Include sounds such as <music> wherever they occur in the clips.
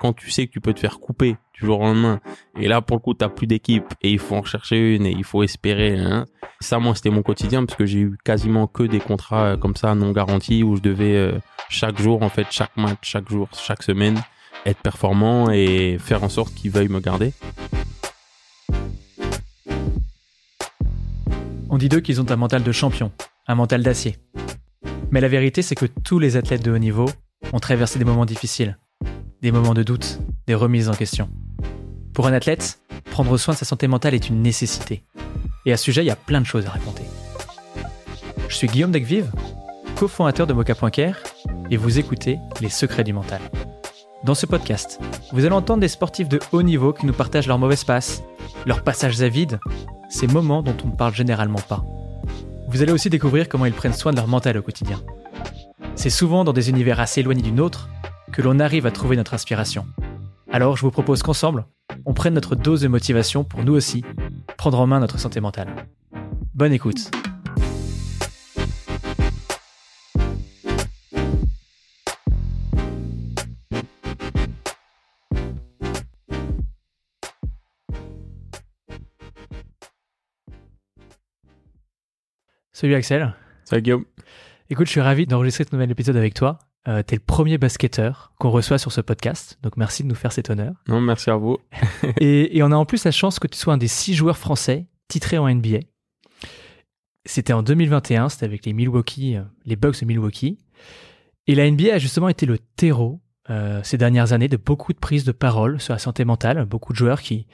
quand tu sais que tu peux te faire couper du jour au lendemain, et là pour le coup t'as plus d'équipe et il faut en chercher une et il faut espérer, hein. ça moi c'était mon quotidien parce que j'ai eu quasiment que des contrats euh, comme ça non garantis où je devais euh, chaque jour en fait, chaque match, chaque jour, chaque semaine être performant et faire en sorte qu'ils veuillent me garder. On dit d'eux qu'ils ont un mental de champion, un mental d'acier. Mais la vérité, c'est que tous les athlètes de haut niveau ont traversé des moments difficiles, des moments de doute, des remises en question. Pour un athlète, prendre soin de sa santé mentale est une nécessité. Et à ce sujet, il y a plein de choses à raconter. Je suis Guillaume Degvive, cofondateur de Mocha.care, et vous écoutez Les Secrets du Mental. Dans ce podcast, vous allez entendre des sportifs de haut niveau qui nous partagent leurs mauvaises passes, leurs passages à vide, ces moments dont on ne parle généralement pas. Vous allez aussi découvrir comment ils prennent soin de leur mental au quotidien. C'est souvent dans des univers assez éloignés du nôtre que l'on arrive à trouver notre inspiration. Alors je vous propose qu'ensemble, on prenne notre dose de motivation pour nous aussi prendre en main notre santé mentale. Bonne écoute. Salut Axel. Salut Guillaume. Écoute, je suis ravi d'enregistrer ce nouvel épisode avec toi. Euh, T'es le premier basketteur qu'on reçoit sur ce podcast, donc merci de nous faire cet honneur. Non, merci à vous. <laughs> et, et, on a en plus la chance que tu sois un des six joueurs français titrés en NBA. C'était en 2021, c'était avec les Milwaukee, euh, les Bucks de Milwaukee. Et la NBA a justement été le terreau euh, ces dernières années de beaucoup de prises de parole sur la santé mentale, beaucoup de joueurs qui,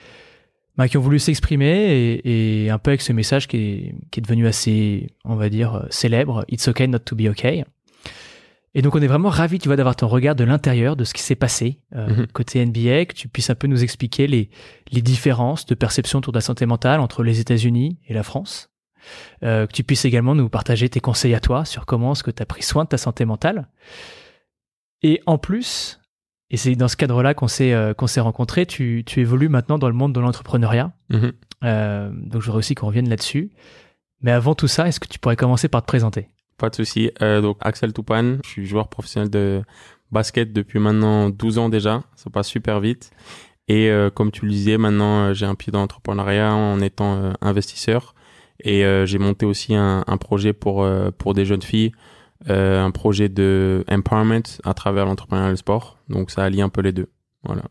bah, qui ont voulu s'exprimer et, et, un peu avec ce message qui est, qui est devenu assez, on va dire, euh, célèbre, It's okay not to be okay. Et donc on est vraiment ravis, tu vois, d'avoir ton regard de l'intérieur de ce qui s'est passé euh, mm -hmm. côté NBA, que tu puisses un peu nous expliquer les, les différences de perception autour de la santé mentale entre les États-Unis et la France. Euh, que tu puisses également nous partager tes conseils à toi sur comment est-ce que tu as pris soin de ta santé mentale. Et en plus, et c'est dans ce cadre-là qu'on s'est euh, qu'on s'est rencontrés. Tu, tu évolues maintenant dans le monde de l'entrepreneuriat. Mhm. Euh, donc je voudrais aussi qu'on revienne là-dessus. Mais avant tout ça, est-ce que tu pourrais commencer par te présenter? Pas de souci. Euh, donc Axel Toupane, je suis joueur professionnel de basket depuis maintenant 12 ans déjà. Ça passe super vite. Et euh, comme tu le disais, maintenant euh, j'ai un pied dans l'entrepreneuriat en étant investisseur. Et j'ai monté aussi un, projet pour pour des jeunes filles un projet de empowerment à travers l'entrepreneuriat et le sport. Donc ça allie un peu les deux. Voilà.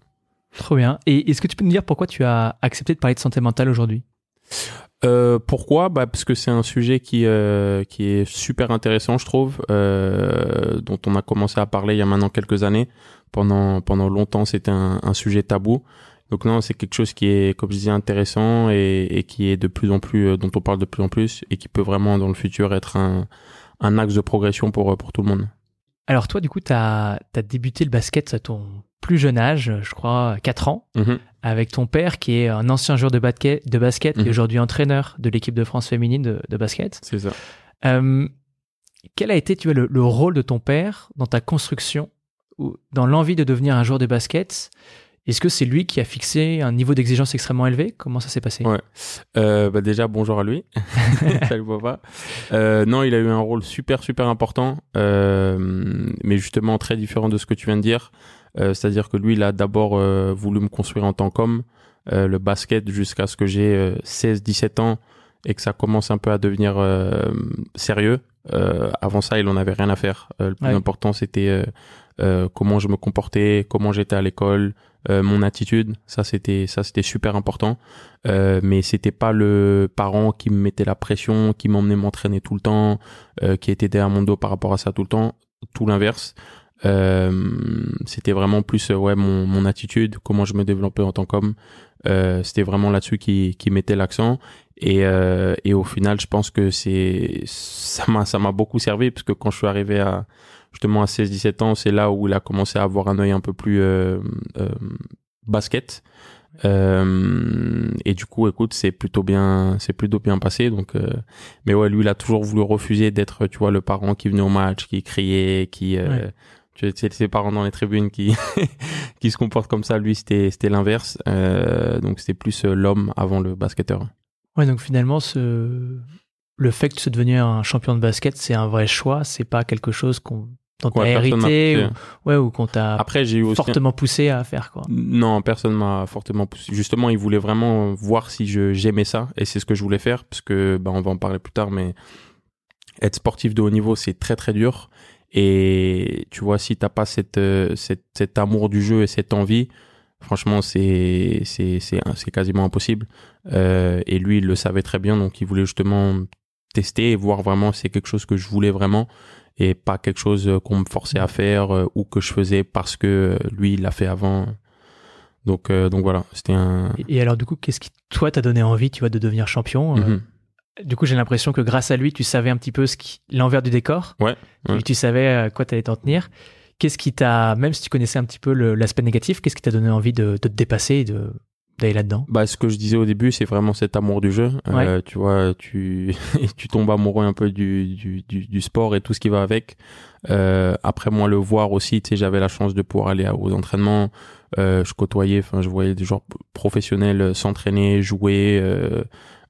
Trop bien. Et est-ce que tu peux nous dire pourquoi tu as accepté de parler de santé mentale aujourd'hui? Euh, pourquoi? Bah parce que c'est un sujet qui euh, qui est super intéressant je trouve euh, dont on a commencé à parler il y a maintenant quelques années. Pendant pendant longtemps c'était un, sujet tabou. Donc non c'est quelque chose qui est comme je disais intéressant et, et qui est de plus en plus euh, dont on parle de plus en plus et qui peut vraiment dans le futur être un un axe de progression pour, pour tout le monde. Alors toi, du coup, tu as, débuté le basket à ton plus jeune âge, je crois 4 ans, -hmm. avec ton père qui est un ancien joueur de basket, de basket et aujourd'hui entraîneur de l'équipe de France féminine de, de basket. C'est ça. Euh, quel a été tu vois, le, le, rôle de ton père dans ta construction, ou dans l'envie de devenir un joueur de basket? Est-ce que c'est lui qui a fixé un niveau d'exigence extrêmement élevé? Comment ça s'est passé? Ouais. Euh, bah déjà bonjour à lui. <laughs> <laughs> Salut papa. Euh, non, il a eu un rôle super super important, euh, mais justement très différent de ce que tu viens de dire. Euh, c'est-à-dire que lui, il a d'abord euh, voulu me construire en tant qu'homme, euh, le basket jusqu'à ce que j'ai 16-17 ans et que ça commence un peu à devenir sérieux. avant ça, il en avait rien à faire. le plus ouais. important, c'était comment je me comportais, comment j'étais à l'école. Euh, mon attitude ça c'était ça c'était super important euh, mais c'était pas le parent qui me mettait la pression qui m'emmenait m'entraîner tout le temps euh, qui était derrière mon dos par rapport à ça tout le temps tout l'inverse c'était vraiment plus ouais mon, mon attitude comment je me développais en tant qu'homme c'était vraiment là-dessus qui, qui mettait l'accent et, et au final je pense que c'est ça m'a ça m'a beaucoup servi parce que quand je suis arrivé à justement à 16-17 ans, c'est là où il a commencé à avoir un œil un peu plus euh, euh, basket. Euh, et du coup, écoute, c'est plutôt bien, c'est plutôt bien passé. Donc, euh, mais ouais, lui, il a toujours voulu refuser d'être, tu vois, le parent qui venait au match, qui criait, qui, euh, Ouais. Tu sais, ses parents dans les tribunes qui, <laughs> qui se comportent comme ça. Lui, c'était, c'était l'inverse. Euh, donc, c'était plus euh, l'homme avant le basketteur. Ouais, donc finalement, ce, le fait que tu sois devenu un champion de basket, c'est un vrai choix. C'est pas quelque chose qu'on dont Ouais, hérité ou, ouais, ou qu'on t'a Après, j'ai eu aussi. fortement poussé à faire quoi. Non, personne m'a fortement poussé. Justement, il voulait vraiment voir si je j'aimais ça, et c'est ce que je voulais faire, parce que bah, on va en parler plus tard, mais être sportif de haut niveau, c'est très très dur. Et tu vois, si t'as pas cette, euh, cette cet amour du jeu et cette envie, franchement, c'est c'est c'est c'est quasiment impossible. Euh, et lui, il le savait très bien, donc il voulait justement tester et voir vraiment si c'est quelque chose que je voulais vraiment et pas quelque chose euh, qu'on me forçait à faire euh, ou que je faisais parce que lui il l'a fait avant. Donc euh, donc voilà, c'était un Et, alors du coup, qu'est-ce qui toi t'a donné envie, tu vois, de devenir champion Mhm. Du coup, j'ai l'impression que grâce à lui, tu savais un petit peu ce qui l'envers du décor. Ouais, ouais. Et tu savais à quoi t'allais t'en tenir. Qu'est-ce qui t'a, même si tu connaissais un petit peu l'aspect négatif, qu'est-ce qui t'a donné envie de, de te dépasser et de d'aller là-dedans? Bah, ce que je disais au début, c'est vraiment cet amour du jeu. Euh, tu vois, tu, <laughs> tu tombes amoureux un peu du, du, du, du sport et tout ce qui va avec. Euh, après, moi, le voir aussi, tu sais, j'avais la chance de pouvoir aller aux entraînements. Euh, je côtoyais, enfin, je voyais des joueurs professionnels euh, s'entraîner, jouer,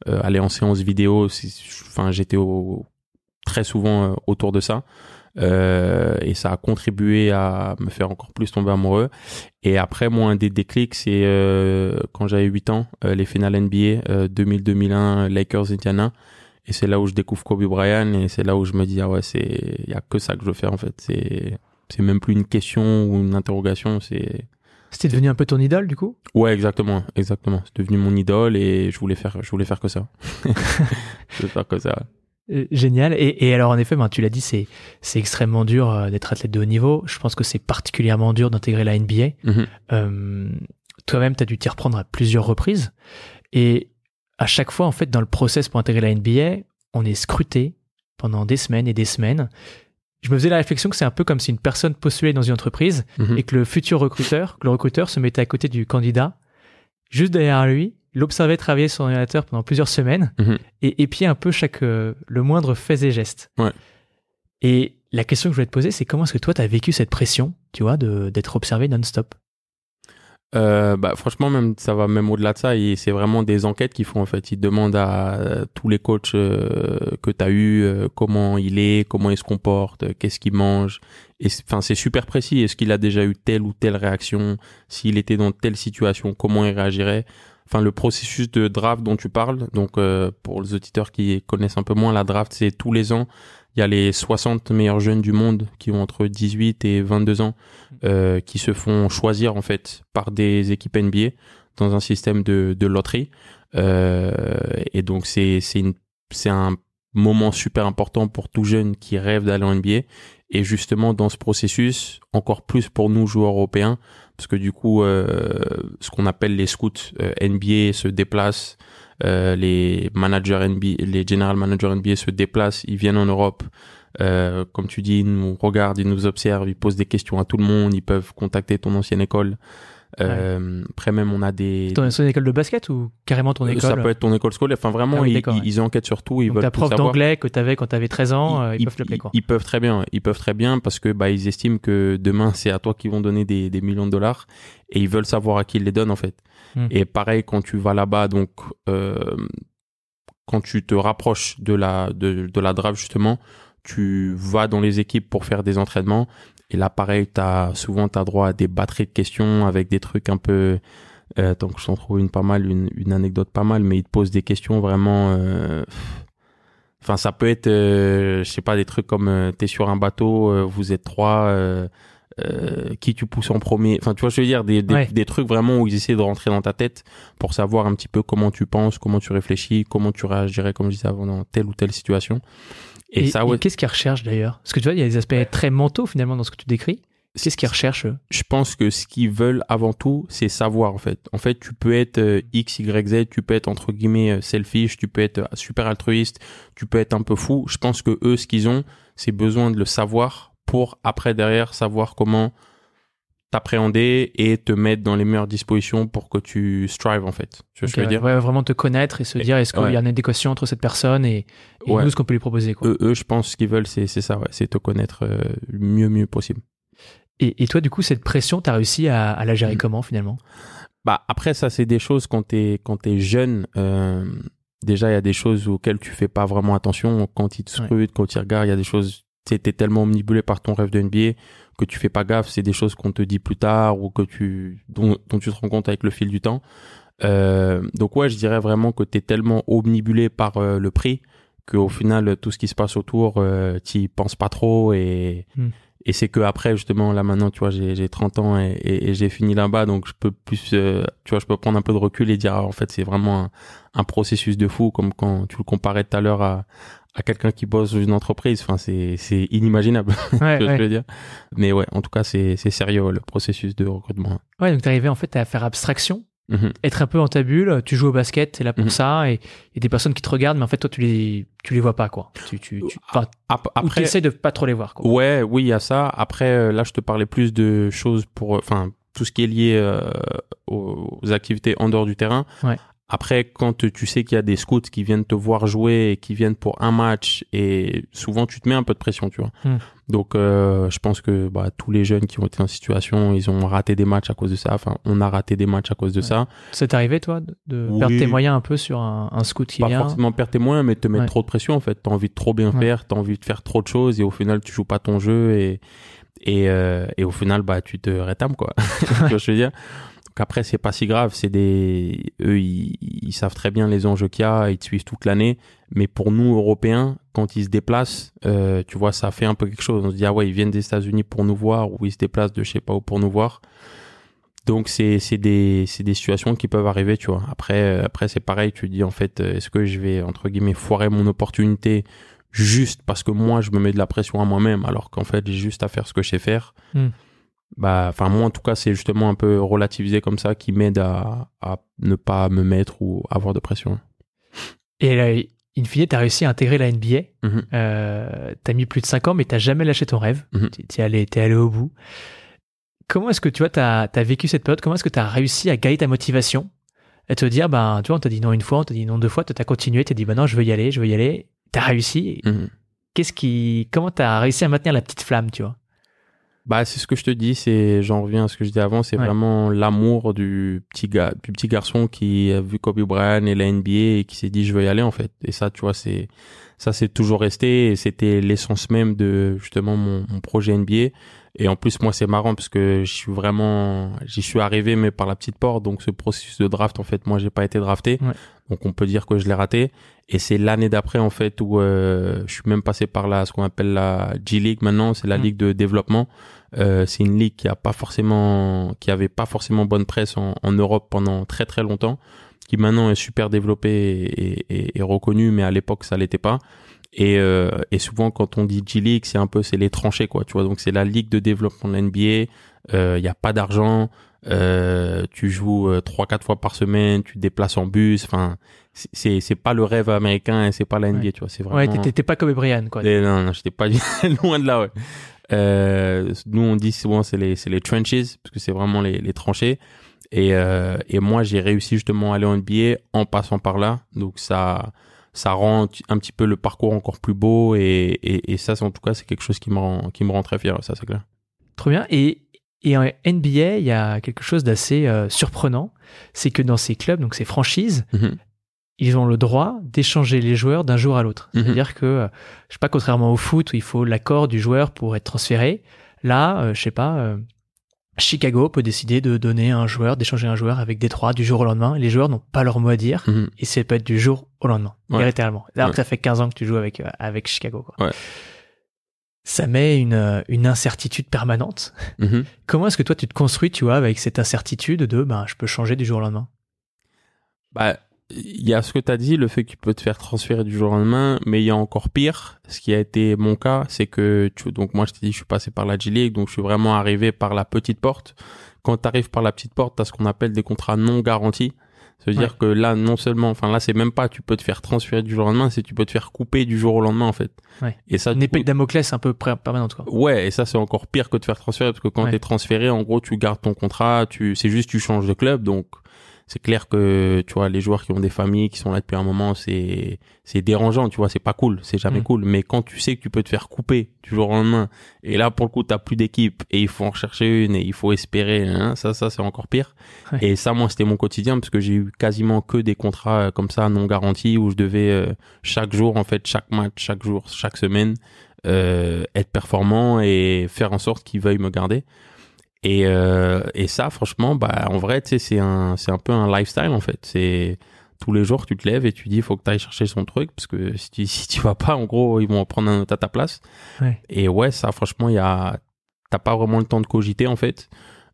euh, euh, aller en séance vidéo. Enfin, j'étais très souvent euh, autour de ça. Euh, et ça a contribué à me faire encore plus tomber amoureux. Et après, moi, un des déclics, c'est euh, quand j'avais 8 ans, euh, les finales NBA euh, 2000-2001, Lakers Indiana. Et c'est là où je découvre Kobe Bryant et c'est là où je me dis ah ouais c'est il y a que ça que je veux faire en fait c'est c'est même plus une question ou une interrogation c'est C'était devenu un peu ton idole, du coup ouais exactement exactement c'est devenu mon idole et je voulais faire je voulais faire que ça <laughs> je voulais faire que ça. Euh, Génial. Et, et alors, en effet, ben, tu l'as dit, c'est c'est extrêmement dur euh, d'être athlète de haut niveau. Je pense que c'est particulièrement dur d'intégrer la NBA. Mhm. Euh, Toi-même, tu as dû t'y reprendre à plusieurs reprises. Et à chaque fois, en fait, dans le process pour intégrer la NBA, on est scruté pendant des semaines et des semaines. Je me faisais la réflexion que c'est un peu comme si une personne postulait dans une entreprise Mhm. et que le futur recruteur, que le recruteur se mettait à côté du candidat, juste derrière lui, l'observait travailler sur son ordinateur pendant plusieurs semaines Mhm. et épier un peu chaque euh, le moindre fait et geste. Ouais. Et la question que je voulais te poser, c'est comment est-ce que toi, tu as vécu cette pression, tu vois, d'être observé non-stop? Euh, bah, franchement, même ça va même au-delà de ça. Et c'est vraiment des enquêtes qu'ils font en fait. Ils demandent à euh, tous les coachs euh, que tu as eu euh, comment il est, comment il se comporte, qu'est-ce qu'il mange. Et enfin, c'est super précis. Est-ce qu'il a déjà eu telle ou telle réaction? S'il était dans telle situation, comment il réagirait? Enfin, le processus de draft dont tu parles. Donc, pour les auditeurs qui connaissent un peu moins, la draft, c'est tous les ans. Il y a les 60 meilleurs jeunes du monde qui ont entre 18 et 22 ans euh, qui se font choisir en fait par des équipes NBA dans un système de, de loterie. Euh, et donc c'est c'est une c'est un moment super important pour tout jeune qui rêve d'aller en NBA. Et justement dans ce processus, encore plus pour nous joueurs européens, parce que du coup, euh, ce qu'on appelle les scouts NBA se déplacent, euh, les managers NBA, les general managers NBA se déplacent, ils viennent en Europe. Euh, comme tu dis, ils nous regardent, ils nous observent, ils posent des questions à tout le monde, ils peuvent contacter ton ancienne école. Euh, Après même, on a des... Ton ton école de basket ou carrément ton Euh, école Ça peut être ton école scolaire. Enfin, vraiment, Ah oui, ils, ils- ouais. ils enquêtent sur tout. Ils Donc veulent ta prof d'anglais que tu avais quand tu avais 13 ans, euh, ils, peuvent l'appeler quoi. Ils peuvent très bien. Ils peuvent très bien parce que bah ils estiment que demain c'est à toi qu'ils vont donner des, des millions de dollars et ils veulent savoir à qui ils les donnent en fait. Hmm. Et pareil quand tu vas là-bas donc euh, quand tu te rapproches de la de, de la draft justement, tu vas dans les équipes pour faire des entraînements et là pareil t'as souvent t'as droit à des batteries de questions avec des trucs un peu euh, que je t'en trouve une pas mal une, une anecdote pas mal mais ils te posent des questions vraiment euh, Enfin, ça peut être, euh, je sais pas, des trucs comme euh, t'es sur un bateau, euh, vous êtes trois, euh, qui tu pousses en premier. Enfin, tu vois, je veux dire, des, des, Ouais. des trucs vraiment où ils essaient de rentrer dans ta tête pour savoir un petit peu comment tu penses, comment tu réfléchis, comment tu réagirais, comme je disais avant, dans telle ou telle situation. Et, Et, ça, ouais, qu'est-ce qu'ils recherchent d'ailleurs? Parce que tu vois, il y a des aspects très mentaux finalement dans ce que tu décris. Qu'est-ce qu'ils recherchent eux? Je pense que ce qu'ils veulent avant tout, c'est savoir en fait. En fait, tu peux être euh, X, Y, Z, tu peux être entre guillemets euh, selfish, tu peux être super altruiste, tu peux être un peu fou. Je pense que eux, ce qu'ils ont, c'est besoin de le savoir pour après derrière savoir comment t'appréhender et te mettre dans les meilleures dispositions pour que tu strives en fait. Tu vois ce que je veux dire? ouais, vraiment te connaître et se dire est-ce qu'il ouais. y a une adéquation entre cette personne et, et Ouais. nous ce qu'on peut lui proposer quoi. eux, eux, je pense ce qu'ils veulent, c'est ça, c'est te connaître euh, le mieux mieux possible. Et, et toi du coup cette pression, t'as réussi à, à la gérer Mm. comment finalement? Bah après ça c'est des choses quand t'es quand t'es jeune. euh, déjà il y a des choses auxquelles tu fais pas vraiment attention quand ils te scrutent, quand ils regardent, il y a des choses t'es tellement omnibulé par ton rêve de NBA que tu fais pas gaffe, c'est des choses qu'on te dit plus tard ou que tu dont, dont tu te rends compte avec le fil du temps. Euh, donc ouais, je dirais vraiment que tu es tellement omnibulé par euh, le prix qu'au final tout ce qui se passe autour, euh, t'y penses pas trop et Hmm. et c'est que après justement là maintenant tu vois j'ai j'ai 30 ans et, et, et j'ai fini là-bas donc je peux plus euh, tu vois je peux prendre un peu de recul et dire ah, en fait c'est vraiment un, un processus de fou comme quand tu le comparais tout à l'heure à à quelqu'un qui bosse dans une entreprise enfin c'est c'est inimaginable <laughs> Ouais, que ouais. je veux dire mais ouais en tout cas c'est c'est sérieux le processus de recrutement Ouais, donc t'arrivais en fait à faire abstraction, Mhm. être un peu en ta bulle, tu joues au basket, t'es là pour Mhm. ça, et il y a des personnes qui te regardent, mais en fait toi tu les, tu les vois pas quoi. Tu, tu, tu, ou après tu essayes de pas trop les voir quoi. Ouais, oui, il y a ça. Après, euh, là, je te parlais plus de choses pour, euh, enfin, tout ce qui est lié euh, aux, aux activités en dehors du terrain. Ouais. Après, quand tu sais qu'il y a des scouts qui viennent te voir jouer et qui viennent pour un match, et souvent tu te mets un peu de pression, tu vois. Hmm. Donc, euh, je pense que bah, tous les jeunes qui ont été en situation, ils ont raté des matchs à cause de ça. Enfin, on a raté des matchs à cause de Ouais. ça. T'est arrivé toi de, de Oui. perdre tes moyens un peu sur un, un scout qui Pas vient? forcément perdre tes moyens, mais te mettre Ouais. trop de pression en fait. T'as envie de trop bien Ouais. faire, t'as envie de faire trop de choses et au final tu joues pas ton jeu et et, euh, et au final bah tu te rétames quoi. <laughs> tu vois ce que je veux dire? Donc après c'est pas si grave, c'est des eux ils, savent très bien les enjeux qu'il y a, ils te suivent toute l'année. Mais pour nous Européens, quand ils se déplacent, euh, tu vois ça fait un peu quelque chose. On se dit ah ouais ils viennent des États-Unis pour nous voir ou ils se déplacent de je sais pas où pour nous voir. Donc c'est des situations qui peuvent arriver, tu vois. Après euh, après c'est pareil, tu dis en fait euh, est-ce que je vais entre guillemets foirer mon opportunité juste parce que moi je me mets de la pression à moi-même alors qu'en fait j'ai juste à faire ce que je sais faire? Hmm. Bah enfin moi en tout cas c'est justement un peu relativisé comme ça qui m'aide à à ne pas me mettre ou avoir de pression. Et là, in fine, t'as réussi à intégrer la NBA. Mhm. Euh, t'as mis plus de 5 ans, mais t'as jamais lâché ton rêve. Mhm. T'es- T'es allé, au bout. Comment est-ce que tu vois, t'as as vécu cette période? Comment est-ce que t'as réussi à garder ta motivation? Et te dire, ben, tu vois, on t'a dit non une fois, on t'a dit non deux fois, toi t'as continué, t'as dit, ben non, je veux y aller, je veux y aller. T'as réussi. Mhm. Qu'est-ce qui, comment t'as réussi à maintenir la petite flamme, tu vois? Bah, c'est ce que je te dis, c'est, j'en reviens à ce que je disais avant, c'est Ouais. vraiment l'amour du petit gars, du petit garçon qui a vu Kobe Bryant et la NBA et qui s'est dit je veux y aller en fait. Et ça, tu vois, c'est, ça c'est toujours resté et c'était l'essence même de justement mon, mon projet NBA. Et en plus, moi, c'est marrant parce que je suis vraiment, j'y suis arrivé mais par la petite porte. Donc, ce processus de draft, en fait, moi, j'ai pas été drafté. Ouais. Donc, on peut dire que je l'ai raté. Et c'est l'année d'après, en fait, où euh, je suis même passé par là, ce qu'on appelle la G League maintenant, c'est la Mm. ligue de développement. Euh, c'est une ligue qui a pas forcément, qui avait pas forcément bonne presse en, en Europe pendant très très longtemps, qui maintenant est super développée et, et, et reconnue, mais à l'époque ça l'était pas. Et, euh, et souvent quand on dit G League, c'est un peu c'est les tranchées quoi, tu vois. Donc c'est la ligue de développement de l'NBA. Il y a pas d'argent. Euh, tu joues euh, trois quatre fois par semaine, tu te déplaces en bus. Enfin, c'est- c'est pas le rêve américain et c'est pas la NBA, Ouais. tu vois. C'est Ouais, vraiment. t'étais t'étais pas Kobe Bryant, quoi. Et non, non, j'étais pas <laughs> loin de là, ouais. Euh, nous, on dit souvent c'est les, c'est les trenches, parce que c'est vraiment les, les tranchées. Et, euh, et moi, j'ai réussi justement à aller en NBA en passant par là. Donc ça, ça rend un petit peu le parcours encore plus beau. Et, et, et ça, en tout cas, c'est quelque chose qui me rend, qui me rend très fier. Ça, c'est clair. Trop bien. Et, et en NBA, il y a quelque chose d'assez euh, surprenant. C'est que dans ces clubs, donc ces franchises, Mhm. ils ont le droit d'échanger les joueurs d'un jour à l'autre. Mhm. C'est-à-dire que, euh, je sais pas, contrairement au foot où il faut l'accord du joueur pour être transféré, là, euh, je sais pas, euh, Chicago peut décider de donner un joueur, d'échanger un joueur avec Détroit du jour au lendemain. Les joueurs n'ont pas leur mot à dire Mhm. et ça peut être du jour au lendemain, Ouais. littéralement. Alors Ouais. que ça fait 15 ans que tu joues avec, euh, avec Chicago. Quoi. Ouais. Ça met une, euh, une incertitude permanente. Mhm. Comment est-ce que toi tu te construis, tu vois, avec cette incertitude de ben, je peux changer du jour au lendemain? Bah, il y a ce que tu as dit, le fait que tu peux te faire transférer du jour au lendemain, mais il y a encore pire. Ce qui a été mon cas, c'est que, tu, donc moi je t'ai dit, je suis passé par la G League, donc je suis vraiment arrivé par la petite porte. Quand tu arrives par la petite porte, tu as ce qu'on appelle des contrats non garantis. Ça veut Ouais. dire que là, non seulement, enfin là, c'est même pas tu peux te faire transférer du jour au lendemain, c'est tu peux te faire couper du jour au lendemain en fait. Ouais. Et ça, Une épée de Damoclès un peu permanente, quoi. Ouais, et ça c'est encore pire que de faire transférer parce que quand Ouais. t'es transféré, en gros, tu gardes ton contrat, tu c'est juste tu changes de club, donc c'est clair que tu vois les joueurs qui ont des familles qui sont là depuis un moment, c'est c'est dérangeant, tu vois, c'est pas cool, c'est jamais Mm. cool. Mais quand tu sais que tu peux te faire couper du jour au lendemain, et là pour le coup t'as plus d'équipe et il faut en rechercher une et il faut espérer, hein, ça ça c'est encore pire. Ouais. Et ça moi c'était mon quotidien parce que j'ai eu quasiment que des contrats euh, comme ça non garantis où je devais euh, chaque jour en fait chaque match, chaque jour, chaque semaine euh, être performant et faire en sorte qu'ils veuillent me garder. Et, euh, et ça, franchement, bah, en vrai, c'est un, c'est un peu un lifestyle, en fait. C'est tous les jours, tu te lèves et tu dis, il faut que tu ailles chercher son truc, parce que si tu, <laughs> si tu vas pas, en gros, ils vont en prendre un autre à ta place. Ouais. Et ouais, ça, franchement, il y a, t'as pas vraiment le temps de cogiter, en fait.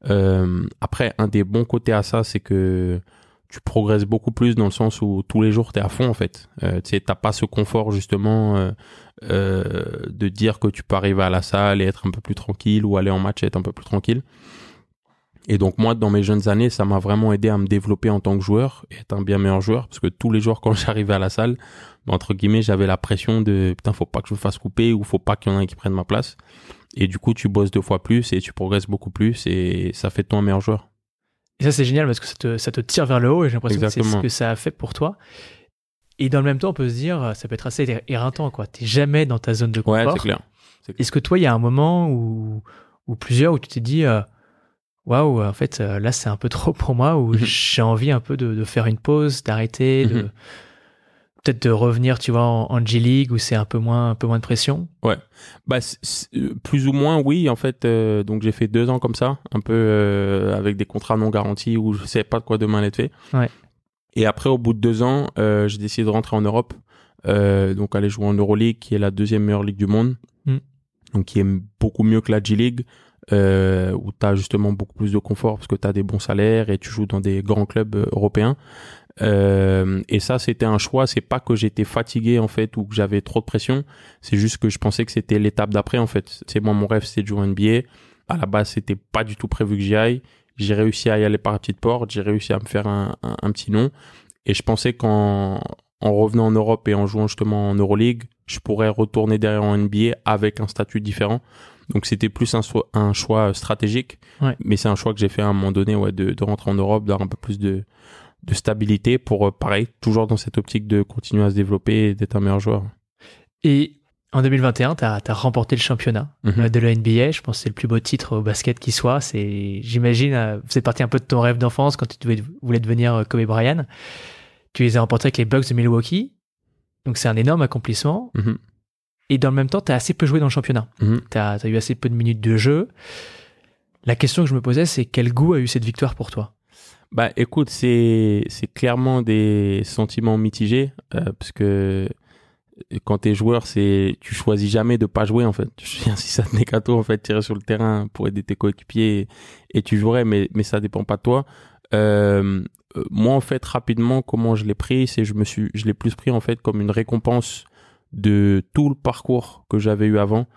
Euh, après, un des bons côtés à ça, c'est que tu progresses beaucoup plus dans le sens où tous les jours, tu es à fond, en fait. Euh, tu sais, t'as pas ce confort, justement, euh, euh, de dire que tu peux arriver à la salle et être un peu plus tranquille ou aller en match et être un peu plus tranquille. Et donc moi, dans mes jeunes années, ça m'a vraiment aidé à me développer en tant que joueur et être un bien meilleur joueur parce que tous les jours quand <laughs> j'arrivais à la salle, entre guillemets, j'avais la pression de putain, faut pas que je me fasse couper ou faut pas qu'il y en ait qui prenne ma place. Et du coup, tu bosses deux fois plus et tu progresses beaucoup plus et ça fait de toi un meilleur joueur. Et ça, c'est génial parce que ça te, ça te tire vers le haut et j'ai l'impression que c'est ce que ça a fait pour toi. Et dans le même temps, on peut se dire, ça peut être assez éreintant, quoi. T'es jamais dans ta zone de Ouais, confort. c'est clair. Est-ce que toi, il y a un moment où, ou plusieurs où tu t'es dit, euh, waouh, en fait, euh, là, c'est un peu trop pour moi, où Mhm. j'ai envie un peu de, de faire une pause, d'arrêter, de Mhm. Peut-être de revenir, tu vois, en, en G-League où c'est un peu moins, un peu moins de pression? Bah, c- c- euh, plus ou moins, oui. En fait, euh, donc j'ai fait deux ans comme ça, un peu euh, avec des contrats non garantis où je savais pas de quoi demain allait fait. Ouais. Et après, au bout de deux ans, euh, j'ai décidé de rentrer en Europe, euh, donc aller jouer en Euroleague, qui est la deuxième meilleure ligue du monde, Mm. donc qui est beaucoup mieux que la G League, euh, où tu as justement beaucoup plus de confort parce que tu as des bons salaires et tu joues dans des grands clubs européens. Euh, et ça, c'était un choix. C'est pas que j'étais fatigué en fait ou que j'avais trop de pression. C'est juste que je pensais que c'était l'étape d'après en fait. C'est moi mon rêve, c'était de jouer en NBA. À la base, c'était pas du tout prévu que j'y aille. J'ai réussi à y aller par la petite porte. J'ai réussi à me faire un, un, un petit nom. Et je pensais qu'en en revenant en Europe et en jouant justement en Euroleague, je pourrais retourner derrière en NBA avec un statut différent. Donc c'était plus un, so- un choix stratégique, Ouais. mais c'est un choix que j'ai fait à un moment donné, ouais, de, de rentrer en Europe, d'avoir un peu plus de, de stabilité pour, euh, pareil, toujours dans cette optique de continuer à se développer et d'être un meilleur joueur. Et en 2021, tu as, remporté le championnat Mhm. euh, de la NBA. Je pense que c'est le plus beau titre au basket qui soit. C'est, j'imagine, euh, c'est parti un peu de ton rêve d'enfance quand tu voulais devenir euh, Kobe Bryant. Tu les as remportés avec les Bucks de Milwaukee. Donc c'est un énorme accomplissement. Mhm. Et dans le même temps, tu as assez peu joué dans le championnat. Mhm. Tu as, eu assez peu de minutes de jeu. La question que je me posais, c'est quel goût a eu cette victoire pour toi? Bah écoute, c'est clairement des sentiments mitigés euh, parce que quand t'es joueur, c'est tu choisis jamais de pas jouer en fait. <laughs> Si ça tenait qu'à toi en fait, tirer sur le terrain pour aider tes coéquipiers et, et tu jouerais, mais mais ça dépend pas de toi. Euh, euh, moi en fait rapidement comment je l'ai pris, c'est je me suis je l'ai plus pris en fait comme une récompense de tout le parcours que j'avais eu avant.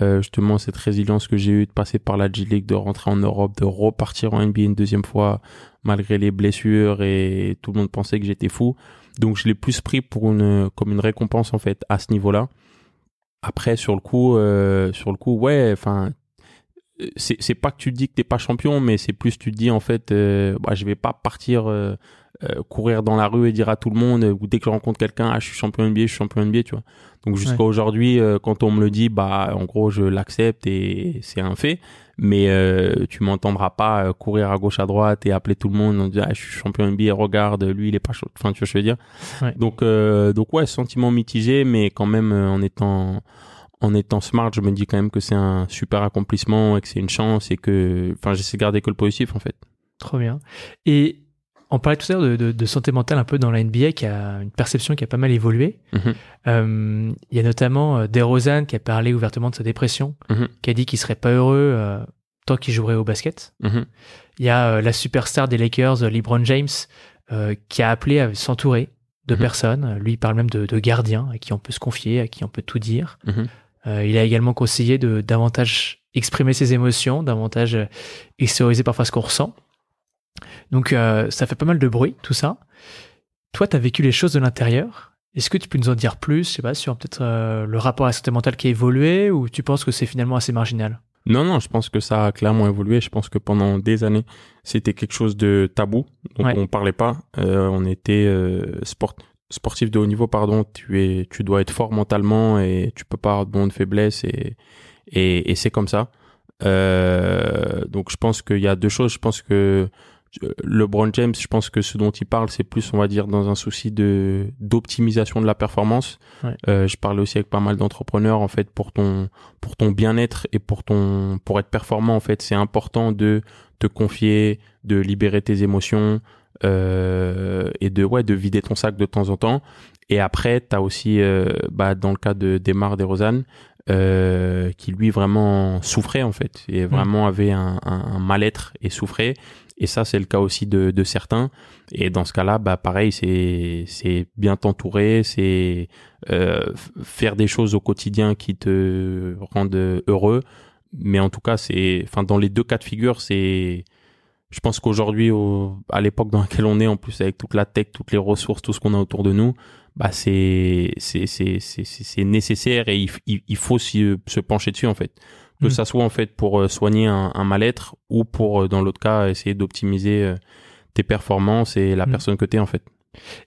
Euh, justement cette résilience que j'ai eue de passer par la G League, de rentrer en Europe, de repartir en NBA une deuxième fois malgré les blessures et tout le monde pensait que j'étais fou. Donc je l'ai plus pris pour une comme une récompense en fait à ce niveau-là. Après sur le coup euh, sur le coup ouais enfin euh, c'est pas que tu dis que t'es pas champion mais c'est plus tu te dis en fait euh, bah, je vais pas partir euh, euh, courir dans la rue et dire à tout le monde ou dès que je rencontre quelqu'un ah je suis champion NBA je suis champion NBA tu vois donc jusqu'à Ouais. aujourd'hui euh, quand on me le dit bah en gros je l'accepte et c'est un fait mais euh, tu m'entendras pas courir à gauche à droite et appeler tout le monde en disant ah, je suis champion NBA regarde lui il est pas chaud enfin tu vois ce que je veux dire? Ouais. donc donc ouais sentiment mitigé mais quand même en étant en étant smart je me dis quand même que c'est un super accomplissement et que c'est une chance et que enfin j'essaie de garder que le positif en fait Trop bien. Et on parlait tout à l'heure de, de- de santé mentale un peu dans la NBA, qui a une perception qui a pas mal évolué. Mhm. Euh, Il y a notamment euh, DeRozan qui a parlé ouvertement de sa dépression, Mhm. qui a dit qu'il serait pas heureux euh, tant qu'il jouerait au basket. Mhm. Il y a euh, la superstar des Lakers, LeBron James, qui a appelé à s'entourer de personnes. Lui, il parle même de, de gardiens à qui on peut se confier, à qui on peut tout dire. Il a également conseillé de davantage exprimer ses émotions, davantage extérioriser parfois ce qu'on ressent. Donc euh, ça fait pas mal de bruit, tout ça. Toi, tu as vécu les choses de l'intérieur. Est-ce que tu peux nous en dire plus, je sais pas, sur peut-être euh, le rapport à la santé mentale qui a évolué ou tu penses que c'est finalement assez marginal? Non, non, je pense que ça a clairement évolué. Je pense que pendant des années, c'était quelque chose de tabou. Donc Ouais. on parlait pas. Euh, on était sport, sportif de haut niveau, pardon. Tu es, tu dois être fort mentalement et tu peux pas avoir de bonnes faiblesses et et, et c'est comme ça. Donc je pense qu'il y a deux choses. Je pense que LeBron James, je pense que ce dont il parle, c'est plus, on va dire, dans un souci de d'optimisation de la performance. Euh, je parlais aussi avec pas mal d'entrepreneurs, en fait, pour ton pour ton bien-être et pour ton pour être performant, en fait, c'est important de te confier, de libérer tes émotions euh, et de ouais de vider ton sac de temps en temps. Et après, tu as aussi, euh, bah, dans le cas de Desmar des Rosanne, euh, qui lui vraiment souffrait en fait et vraiment avait un, un mal-être et souffrait et ça, c'est le cas aussi de, de, certains. Et dans ce cas-là, bah pareil, c'est c'est bien t'entourer, c'est euh, faire des choses au quotidien qui te rendent heureux. Mais en tout cas, c'est, enfin, dans les deux cas de figure, c'est, je pense qu'aujourd'hui, à l'époque dans laquelle on est, en plus avec toute la tech, toutes les ressources, tout ce qu'on a autour de nous, bah c'est c'est c'est c'est nécessaire et il, il, faut se, se pencher dessus en fait que mm. ça soit en fait pour euh, soigner un, mal-être ou pour, euh, dans l'autre cas, essayer d'optimiser euh, tes performances et la mm. personne que tu es en fait.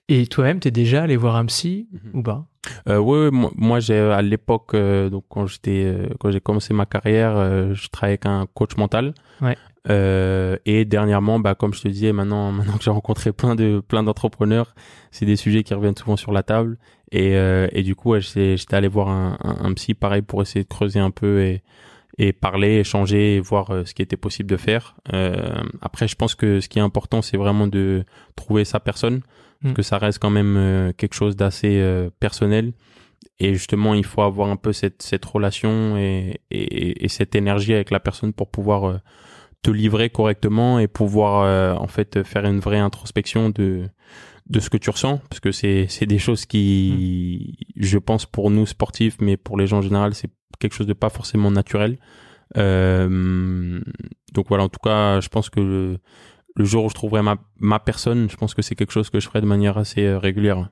Et toi-même, tu es déjà allé voir un psy mhm. ou pas? Euh, Oui, moi, j'ai à l'époque, donc quand j'étais, quand j'ai commencé ma carrière, je travaillais avec un coach mental. Ouais. Et dernièrement, bah, comme je te disais, maintenant, <laughs> maintenant que j'ai rencontré plein de plein d'entrepreneurs, c'est des sujets qui reviennent souvent sur la table. Et, et du coup, j'étais allé voir un, un, un, psy, pareil, pour essayer de creuser un peu et et parler, échanger, voir euh, ce qui était possible de faire. Euh, après, je pense que ce qui est important, c'est vraiment de trouver sa personne, parce mm. que ça reste quand même euh, quelque chose d'assez personnel. Et justement, il faut avoir un peu cette, cette relation et, et, et cette énergie avec la personne pour pouvoir te livrer correctement et pouvoir en fait faire une vraie introspection de de ce que tu ressens parce que c'est c'est des choses qui mm. je pense pour nous sportifs mais pour les gens en général c'est quelque chose de pas forcément naturel. Euh, donc voilà, en tout cas, je pense que le, jour où je trouverai ma, ma personne, je pense que c'est quelque chose que je ferai de manière assez euh, régulière.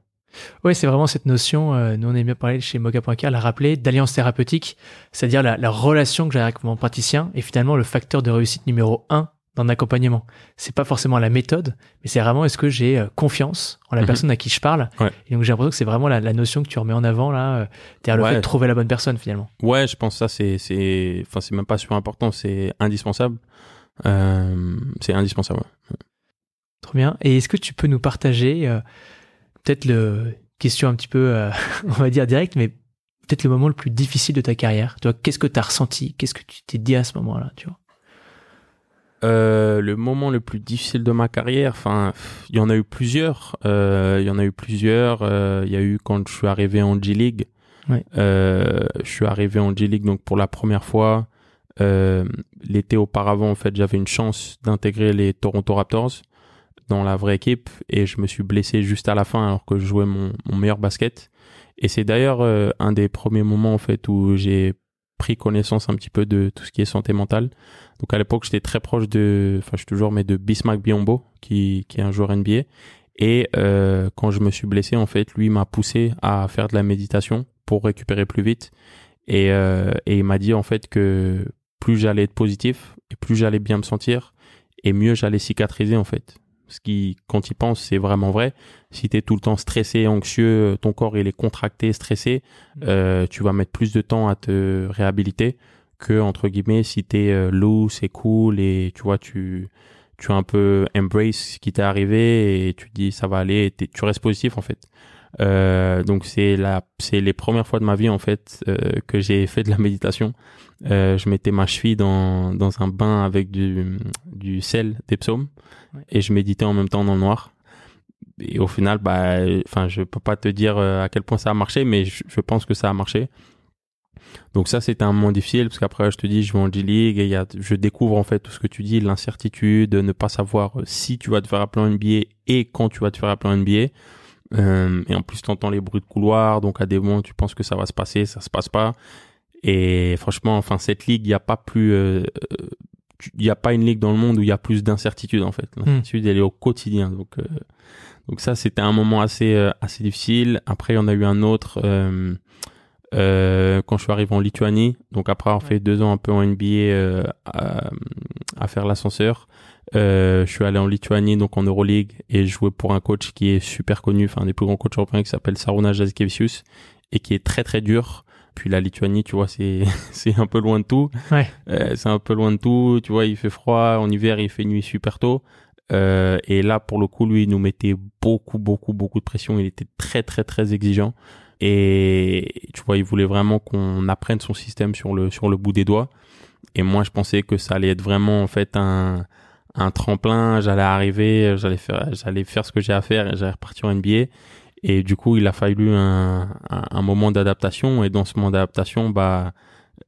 Oui, c'est vraiment cette notion, euh, nous on aime bien parler chez Moga.car, la rappeler, d'alliance thérapeutique, c'est-à-dire la, la, relation que j'ai avec mon praticien et finalement le facteur de réussite numéro un dans l'accompagnement. C'est pas forcément la méthode, mais c'est vraiment est-ce que j'ai euh, confiance en la mhm. personne à qui je parle. Et donc j'ai l'impression que c'est vraiment la, notion que tu remets en avant là, euh, derrière le fait de trouver la bonne personne finalement. Ouais, je pense que ça c'est c'est enfin c'est même pas super important, c'est indispensable. Euh, c'est indispensable. Trop bien. Et est-ce que tu peux nous partager peut-être le question un petit peu <laughs> on va dire direct, mais peut-être le moment le plus difficile de ta carrière. Tu vois, qu'est-ce que tu as ressenti? Qu'est-ce que tu t'es dit à ce moment-là, tu vois? Euh, le moment le plus difficile de ma carrière, enfin, il y en a eu plusieurs. Euh, il y en a eu plusieurs. Euh, il y a eu quand je suis arrivé en G League. je suis arrivé en G League donc pour la première fois. L'été auparavant, en fait, j'avais une chance d'intégrer les Toronto Raptors dans la vraie équipe et je me suis blessé juste à la fin alors que je jouais mon, mon meilleur basket. Et c'est d'ailleurs un des premiers moments en fait où j'ai pris connaissance un petit peu de tout ce qui est santé mentale. Donc à l'époque, j'étais très proche de, enfin je suis toujours, mais de Bismarck Biombo, qui, qui est un joueur NBA. Et euh, quand je me suis blessé, en fait, lui m'a poussé à faire de la méditation pour récupérer plus vite. Et, euh, et il m'a dit en fait que plus j'allais être positif et plus j'allais bien me sentir et mieux j'allais cicatriser en fait. Ce qui, quand il pense, c'est vraiment vrai. Si tu es tout le temps stressé, anxieux, ton corps il est contracté, stressé, mmh. euh, tu vas mettre plus de temps à te réhabiliter que entre guillemets si t'es euh, loose et cool et tu vois tu tu as un peu embrace ce qui t'est arrivé et tu dis ça va aller et tu restes positif en fait euh, donc c'est la c'est les premières fois de ma vie en fait euh, que j'ai <laughs> fait de la méditation. Euh, je mettais ma cheville dans dans un bain avec du du sel des psaumes et je méditais en même temps dans le noir. Et au final bah enfin je peux pas te dire euh, à quel point ça a marché mais je, je pense que ça a marché. Donc ça, c'était un moment difficile parce qu'après, je te dis, je vais en G-League et y a, je découvre en fait tout ce que tu dis, l'incertitude, ne pas savoir euh, si tu vas te faire appeler en NBA et quand tu vas te faire appeler en NBA. Euh, et en plus, tu entends les bruits de couloir, donc à des moments, tu penses que ça va se passer, ça se passe pas. Et franchement, enfin, cette ligue, il n'y a pas plus, euh, il n'y a pas une ligue dans le monde où il y a plus d'incertitude en fait. Hmm. L'incertitude, elle est au quotidien. Donc, euh, donc ça, c'était un moment assez, euh, assez difficile. Après, on a eu un autre. Euh, euh, quand je suis arrivé en Lituanie. Donc après avoir fait deux ans un peu en NBA euh, à, à, faire l'ascenseur, euh, je suis allé en Lituanie, donc en Euroleague, et joué pour un coach qui est super connu, enfin un des plus grands coachs européens qui s'appelle Saruna Jazikevicius et qui est très très dur. Puis la Lituanie, tu vois, c'est <laughs> c'est un peu loin de tout. Ouais. Euh, c'est un peu loin de tout. Tu vois, il fait froid en hiver, il fait nuit super tôt. Euh, et là, pour le coup, lui, il nous mettait beaucoup, beaucoup, beaucoup de pression. Il était très, très, très exigeant. Et tu vois, il voulait vraiment qu'on apprenne son système sur le, sur le bout des doigts. Et moi, je pensais que ça allait être vraiment, en fait, un, un tremplin. J'allais arriver, j'allais faire, j'allais faire ce que j'ai à faire et j'allais repartir en NBA. Et du coup, il a fallu un, un, un moment d'adaptation. Et dans ce moment d'adaptation, bah,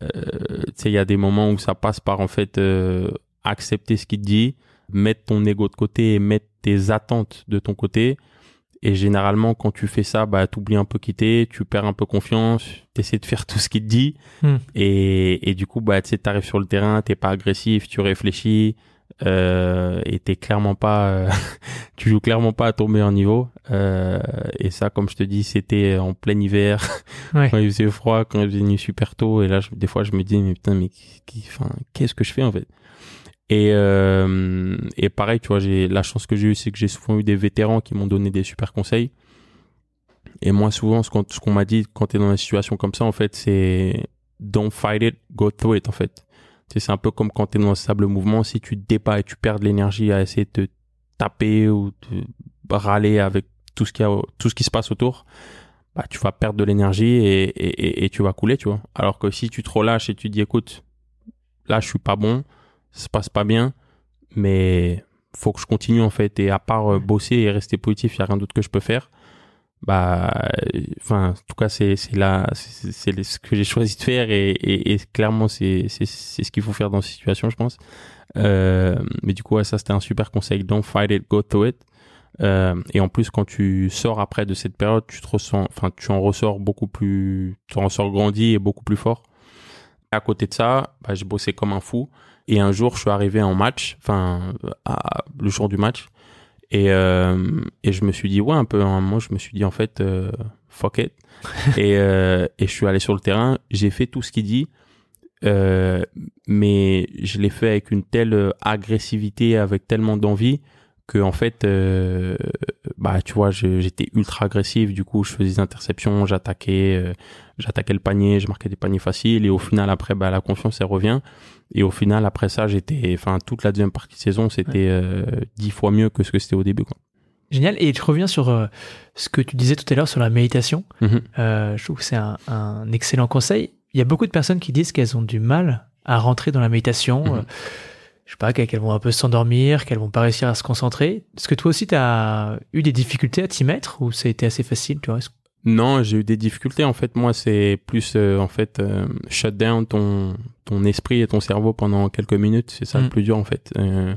euh, tu sais, il y a des moments où ça passe par, en fait, euh, accepter ce qu'il te dit, mettre ton ego de côté et mettre tes attentes de ton côté. Et généralement, quand tu fais ça, bah, t'oublies un peu quitter, tu perds un peu confiance, t'essaies de faire tout ce qu'il te dit. Hmm. Et, et du coup, bah, tu sais, t'arrives sur le terrain, t'es pas agressif, tu réfléchis, euh, et t'es clairement pas, euh, <laughs> tu joues clairement pas à ton meilleur niveau. Euh, et ça, comme je te dis, c'était en plein hiver, <laughs> Ouais. quand il faisait froid, quand il faisait nuit super tôt. Et là, je- des fois, je me dis, mais putain, mais qui, enfin, qu'est-ce que je fais en fait? Et euh, et pareil, tu vois, j'ai la chance que j'ai eue, c'est que j'ai souvent eu des vétérans qui m'ont donné des super conseils. Et moi, souvent, ce qu'on ce qu'on m'a dit quand t'es dans une situation comme ça, en fait, c'est don't fight it, go through it, en fait. Tu c'est un peu comme quand t'es dans un stable mouvement, si tu te débats et tu perds de l'énergie à essayer de taper ou de râler avec tout ce qui tout ce qui se passe autour, bah, tu vas perdre de l'énergie et, et, et, tu vas couler, tu vois. Alors que si tu te relâches et tu dis, écoute, là, je suis pas bon, ça se passe pas bien, mais faut que je continue, en fait. Et à part euh, bosser et rester positif, il y a rien d'autre que je peux faire. Bah, enfin, en tout cas, c'est, c'est là, c'est, ce que j'ai choisi de faire et, et, clairement, c'est, c'est, c'est ce qu'il faut faire dans cette situation, je pense. Euh, mais du coup, ouais, ça, c'était un super conseil. Don't fight it, go through it. Euh, et en plus, quand tu sors après de cette période, tu te ressens, enfin, tu en ressors beaucoup plus, tu en ressors grandi et beaucoup plus fort. À côté de ça, bah, j'ai bossé comme un fou. Et un jour, je suis arrivé en match, enfin, le jour du match. Et, euh, et je me suis dit, ouais, un peu, un moment, je me suis dit, en fait, euh, fuck it. <laughs> et, euh, et je suis allé sur le terrain, j'ai fait tout ce qu'il dit, euh, mais je l'ai fait avec une telle euh, agressivité, avec tellement d'envie, que en fait, euh, bah, tu vois, j'étais ultra agressif, du coup, je faisais des interceptions, j'attaquais, euh, j'attaquais le panier, je marquais des paniers faciles, et au final, après, bah, la confiance, elle revient. Et au final, après ça, j'étais, enfin, toute la deuxième partie de saison, c'était euh, dix fois mieux que ce que c'était au début, quoi. Génial. Et je reviens sur euh, ce que tu disais tout à l'heure sur la méditation. Mhm. Euh, je trouve que c'est un, un excellent conseil. Il y a beaucoup de personnes qui disent qu'elles ont du mal à rentrer dans la méditation. Mhm. Euh, je sais pas, qu'elles vont un peu s'endormir, qu'elles vont pas réussir à se concentrer. Est-ce que toi aussi, tu as eu des difficultés à t'y mettre ou ça a été assez facile tu vois Non, j'ai eu des difficultés. En fait, moi, c'est plus euh, en fait euh, shut down ton ton esprit et ton cerveau pendant quelques minutes. C'est ça Mm. le plus dur en fait. Euh,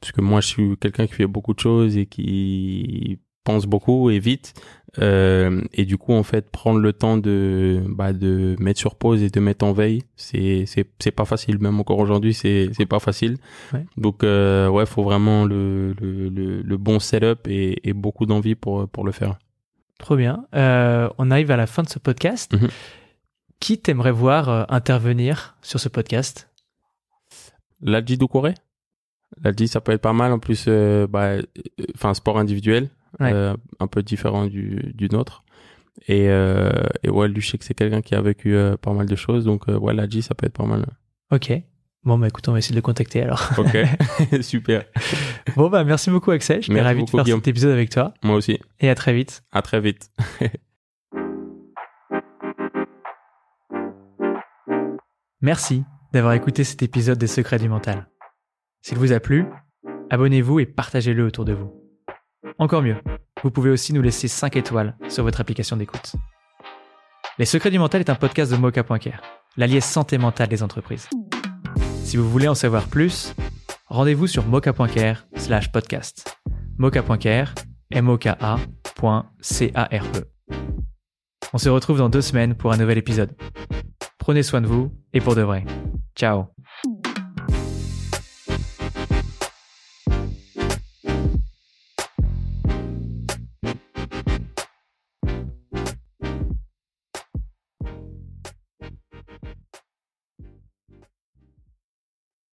parce que moi, je suis quelqu'un qui fait beaucoup de choses et qui pense beaucoup et vite. Euh, et du coup, en fait, prendre le temps de bah, de mettre sur pause et de mettre en veille, c'est c'est c'est pas facile. Même encore aujourd'hui, c'est c'est pas facile. Ouais. Donc euh, ouais, faut vraiment le le le, le bon setup et, et beaucoup d'envie pour pour le faire. Trop bien. Euh, on arrive à la fin de ce podcast. Mhm. Qui t'aimerais voir euh, intervenir sur ce podcast? L'Adji Doucouré L'Adji, ça peut être pas mal. En plus, bah, enfin, sport individuel, Ouais. euh, un peu différent du, du nôtre. Et, euh, et ouais, lui, je sais que c'est quelqu'un qui a vécu euh, pas mal de choses. Donc, euh, ouais, l'Adji, ça peut être pas mal. Ok. Bon, bah écoute, on va essayer de le contacter alors. Ok, <laughs> <laughs> super. bon, bah merci beaucoup Axel. Je suis ravi beaucoup, de faire Guillaume. cet épisode avec toi. Moi aussi. Et à très vite. À très vite. <laughs> Merci d'avoir écouté cet épisode des Secrets du Mental. S'il vous a plu, abonnez-vous et partagez-le autour de vous. Encore mieux, vous pouvez aussi nous laisser 5 étoiles sur votre application d'écoute. Les Secrets du Mental est un podcast de Mocha.care, l'allié santé mentale des entreprises. Si vous voulez en savoir plus, rendez-vous sur mocha.care slash podcast. Mocha.care, m o k -A C A R E. On se retrouve dans deux semaines pour un nouvel épisode. Prenez soin de vous et pour de vrai. Ciao